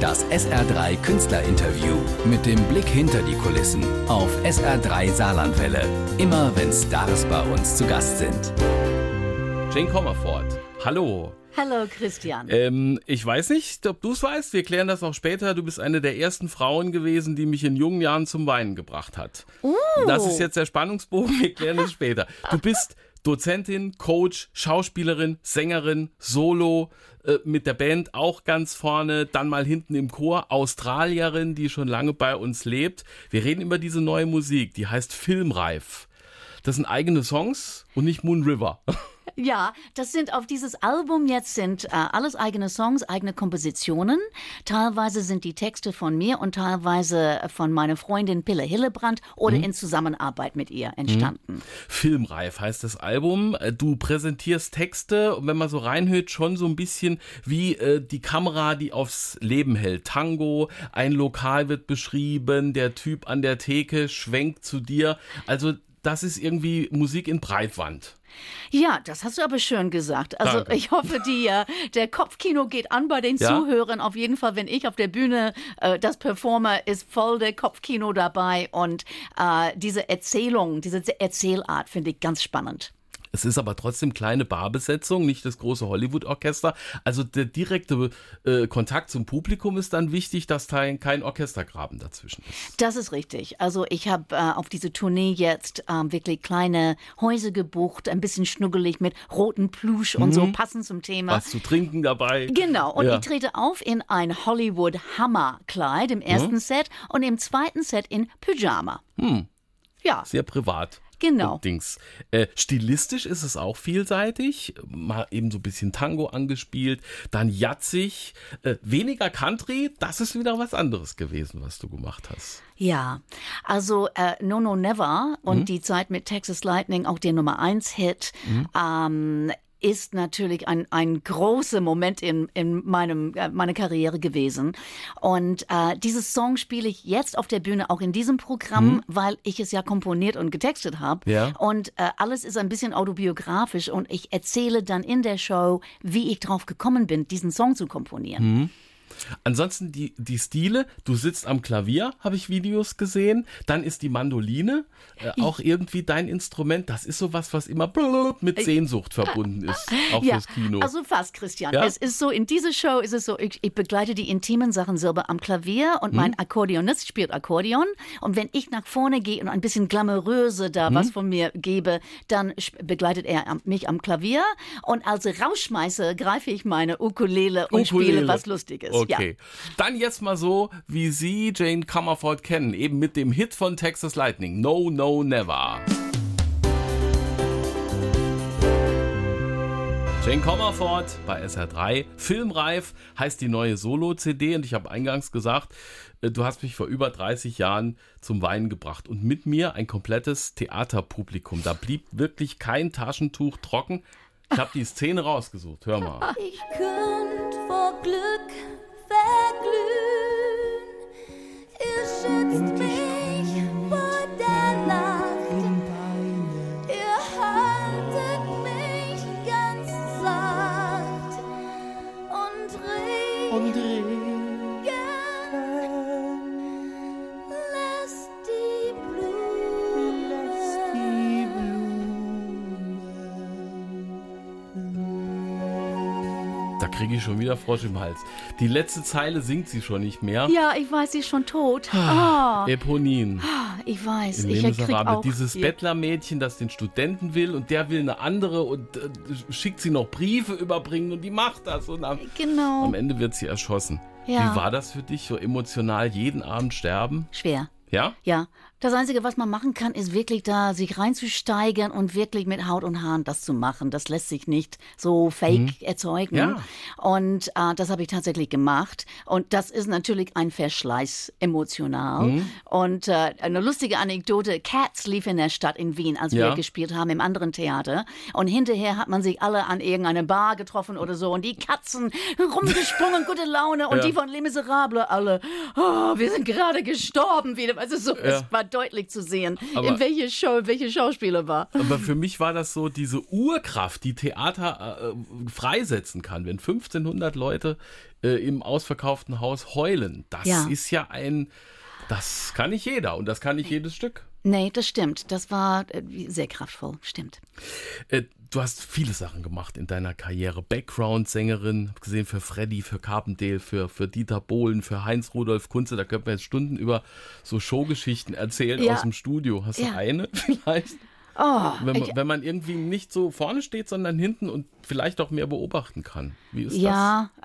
Das SR3 Künstlerinterview mit dem Blick hinter die Kulissen auf SR3 Saarlandwelle. Immer wenn Stars bei uns zu Gast sind. Jane Comerford, hallo. Hallo Christian. Ähm, ich weiß nicht, ob du es weißt, wir klären das auch später. Du bist eine der ersten Frauen gewesen, die mich in jungen Jahren zum Weinen gebracht hat. Uh. Das ist jetzt der Spannungsbogen, wir klären das später. Du bist Dozentin, Coach, Schauspielerin, Sängerin, Solo, äh, mit der Band auch ganz vorne, dann mal hinten im Chor, Australierin, die schon lange bei uns lebt. Wir reden über diese neue Musik, die heißt Filmreif. Das sind eigene Songs und nicht Moon River. Ja, das sind auf dieses Album jetzt sind äh, alles eigene Songs, eigene Kompositionen. Teilweise sind die Texte von mir und teilweise von meiner Freundin Pille Hillebrand oder mhm. in Zusammenarbeit mit ihr entstanden. Mhm. Filmreif heißt das Album. Äh, du präsentierst Texte und wenn man so reinhört, schon so ein bisschen wie äh, die Kamera, die aufs Leben hält. Tango, ein Lokal wird beschrieben, der Typ an der Theke schwenkt zu dir. Also das ist irgendwie Musik in Breitwand. Ja, das hast du aber schön gesagt. Also Danke. ich hoffe, die, äh, der Kopfkino geht an bei den ja? Zuhörern. Auf jeden Fall, wenn ich auf der Bühne äh, das performe, ist voll der Kopfkino dabei. Und äh, diese Erzählung, diese Erzählart finde ich ganz spannend. Es ist aber trotzdem kleine Barbesetzung, nicht das große Hollywood-Orchester. Also der direkte äh, Kontakt zum Publikum ist dann wichtig, dass da kein Orchestergraben dazwischen ist. Das ist richtig. Also ich habe äh, auf diese Tournee jetzt ähm, wirklich kleine Häuser gebucht, ein bisschen schnuggelig mit roten Plusch und mhm. so, passend zum Thema. Was zu trinken dabei. Genau. Und ja. ich trete auf in ein Hollywood-Hammer-Kleid im ersten mhm. Set und im zweiten Set in Pyjama. Hm. Ja. Sehr privat. Genau. Dings. Äh, stilistisch ist es auch vielseitig. Mal eben so ein bisschen Tango angespielt, dann jatzig, äh, weniger Country. Das ist wieder was anderes gewesen, was du gemacht hast. Ja, also äh, No No Never und mhm. die Zeit mit Texas Lightning, auch der Nummer 1 Hit, mhm. ähm, ist natürlich ein, ein großer Moment in, in meinem, äh, meiner Karriere gewesen. Und äh, dieses Song spiele ich jetzt auf der Bühne auch in diesem Programm, mhm. weil ich es ja komponiert und getextet habe. Ja. Und äh, alles ist ein bisschen autobiografisch und ich erzähle dann in der Show, wie ich drauf gekommen bin, diesen Song zu komponieren. Mhm. Ansonsten die, die Stile, du sitzt am Klavier, habe ich Videos gesehen. Dann ist die Mandoline äh, auch irgendwie dein Instrument. Das ist sowas, was immer mit Sehnsucht verbunden ist, auch ja, fürs Kino. Also fast, Christian. Ja? Es ist so, in dieser Show ist es so, ich, ich begleite die intimen Sachen selber am Klavier und hm. mein Akkordeonist spielt Akkordeon. Und wenn ich nach vorne gehe und ein bisschen glamouröse da hm. was von mir gebe, dann begleitet er mich am Klavier. Und als Rausschmeiße greife ich meine Ukulele und Ukulele. spiele was Lustiges. Okay. Ja. Dann jetzt mal so, wie Sie Jane Comerford kennen, eben mit dem Hit von Texas Lightning. No, no, never. Jane Comerford bei SR3. Filmreif heißt die neue Solo-CD und ich habe eingangs gesagt, äh, du hast mich vor über 30 Jahren zum Weinen gebracht und mit mir ein komplettes Theaterpublikum. Da blieb wirklich kein Taschentuch trocken. Ich habe die Szene rausgesucht. Hör mal. Ich könnte vor Glück let kriege ich schon wieder Frosch im Hals. Die letzte Zeile singt sie schon nicht mehr. Ja, ich weiß, sie ist schon tot. Ah, oh. Eponin. Ah, ich weiß. In ich krieg auch Dieses hier. Bettlermädchen, das den Studenten will und der will eine andere und äh, schickt sie noch Briefe überbringen und die macht das. Und am, genau. am Ende wird sie erschossen. Ja. Wie war das für dich, so emotional jeden Abend sterben? Schwer. Ja? Ja. Das Einzige, was man machen kann, ist wirklich da sich reinzusteigern und wirklich mit Haut und Haaren das zu machen. Das lässt sich nicht so fake mhm. erzeugen. Ja. Und äh, das habe ich tatsächlich gemacht. Und das ist natürlich ein Verschleiß emotional. Mhm. Und äh, eine lustige Anekdote, Cats lief in der Stadt in Wien, als ja. wir gespielt haben im anderen Theater. Und hinterher hat man sich alle an irgendeiner Bar getroffen oder so. Und die Katzen rumgesprungen, gute Laune. Und ja. die von Les Miserables alle, oh, wir sind gerade gestorben wieder. Also so, es war deutlich zu sehen, Aber- in welche Show, welche Schauspieler war. Aber für mich war das so diese Urkraft, die Theater äh, freisetzen kann. Wenn 1500 Leute äh, im ausverkauften Haus heulen, das Ja. ist ja ein, das kann nicht jeder und das kann nicht jedes Stück. Nee, das stimmt. Das war äh, sehr kraftvoll, stimmt. Äh, du hast viele Sachen gemacht in deiner Karriere. Background-Sängerin, hab gesehen für Freddy, für Carpendale, für, für Dieter Bohlen, für Heinz Rudolf Kunze. Da könnten wir jetzt Stunden über so Showgeschichten erzählen Ja. aus dem Studio. Hast Ja. du eine vielleicht? Oh, Wenn man, ich, wenn man irgendwie nicht so vorne steht, sondern hinten und vielleicht auch mehr beobachten kann. Wie ist ja, äh,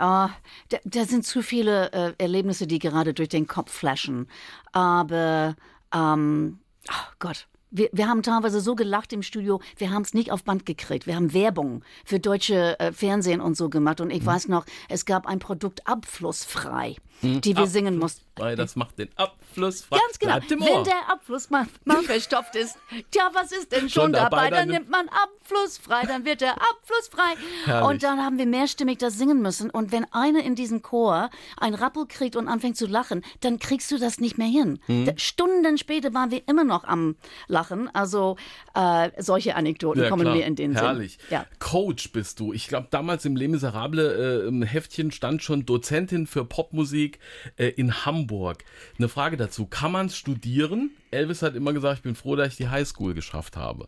da, da sind zu viele äh, Erlebnisse, die gerade durch den Kopf flashen. Aber, ähm, oh Gott. Wir, wir haben teilweise so gelacht im Studio, wir haben es nicht auf Band gekriegt. Wir haben Werbung für deutsche äh, Fernsehen und so gemacht. Und ich Mhm. weiß noch, es gab ein Produkt abflussfrei. Die wir singen mussten. Weil das macht den Abfluss frei. Ganz genau. Wenn der Abfluss mal, mal verstopft ist, tja, was ist denn schon, Schon dabei? Dann nimmt man Abfluss frei, dann wird der Abfluss frei. Herrlich. Und dann haben wir mehrstimmig das singen müssen. Und wenn einer in diesem Chor ein Rappel kriegt und anfängt zu lachen, dann kriegst du das nicht mehr hin. Mhm. Stunden später waren wir immer noch am Lachen. Also äh, solche Anekdoten Ja, kommen klar. mir in den Herrlich. Sinn. Ja. Coach bist du. Ich glaube, damals im Les Miserables äh, im Heftchen stand schon Dozentin für Popmusik äh, in Hamburg. Eine Frage dazu. Kann man studieren? Elvis hat immer gesagt, ich bin froh, dass ich die Highschool geschafft habe.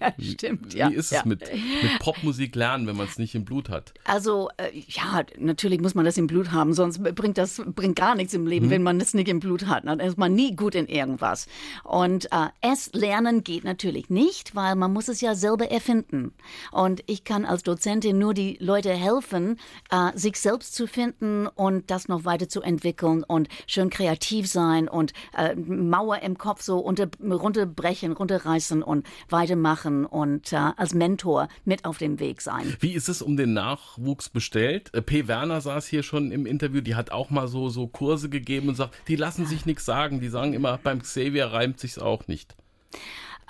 ja, stimmt. Ja, Wie ist ja. es mit, mit Popmusik lernen, wenn man es nicht im Blut hat? Also, äh, ja, natürlich muss man das im Blut haben, sonst bringt das bringt gar nichts im Mhm. Leben, wenn man es nicht im Blut hat. Dann ist man nie gut in irgendwas. Und äh, es lernen geht natürlich nicht, weil man muss es ja selber erfinden. Und ich kann als Dozentin nur die Leute helfen, äh, sich selbst zu finden und das noch weiter zu entwickeln und schön kreativ sein und äh, Mauer im Kopf so unter, runterbrechen, runterreißen und weitermachen und äh, als Mentor mit auf dem Weg sein. Wie ist es um den Nachwuchs bestellt? Äh, P. Werner saß hier schon im Interview, die hat auch mal so, so Kurse gegeben und sagt, die lassen sich nichts sagen. Die sagen immer, beim Xavier reimt sich's auch nicht.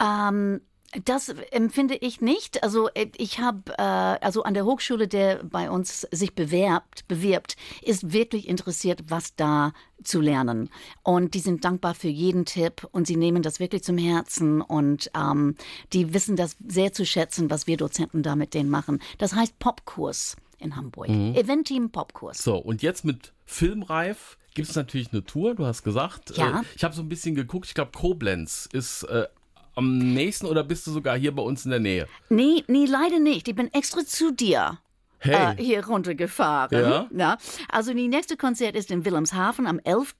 Ähm, das empfinde ich nicht. Also äh, ich habe, äh, also an der Hochschule, der bei uns sich bewerbt, bewirbt, ist wirklich interessiert, was da zu lernen. Und die sind dankbar für jeden Tipp und sie nehmen das wirklich zum Herzen und ähm, die wissen das sehr zu schätzen, was wir Dozenten da mit denen machen. Das heißt Popkurs in Hamburg. Eventteam Popkurs. So, und jetzt mit Filmreif gibt es natürlich eine Tour, du hast gesagt. Ja. Äh, ich habe so ein bisschen geguckt, ich glaube Koblenz ist äh, am nächsten oder bist du sogar hier bei uns in der Nähe? Nee, nee, leider nicht. Ich bin extra zu dir. Hey, äh, hier runtergefahren. Ja. Ja. Also die nächste Konzert ist in Wilhelmshaven am 11.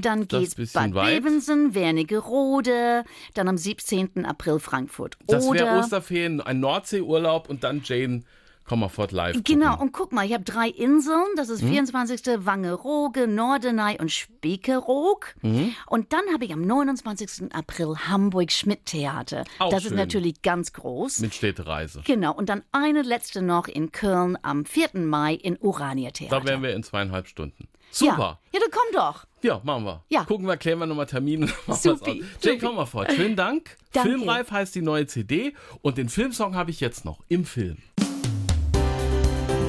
dann Hm, geht's bisschen Bad weit. Bevensen, Wernigerode, dann am 17. April Frankfurt. das wäre Osterferien, ein Nordseeurlaub und dann Jane Kommerfort live. Genau, gucken. und guck mal, ich habe drei Inseln. Das ist 24. Wangerooge, Norderney und Spekeroog. Hm? Und dann habe ich am 29. April Hamburg Schmidt Theater. Auch das schön. ist natürlich ganz groß. Mit Städtereise. Genau, und dann eine letzte noch in Köln am 4. Mai in Urania Theater. Da wären wir in zweieinhalb Stunden. Super. Ja, ja, dann komm doch. Ja, machen wir. Ja. Gucken wir, klären wir nochmal Termine. Supi. Jane. Kommerfort, schönen Dank. Danke. Filmreif heißt die neue CD und den Filmsong habe ich jetzt noch im Film.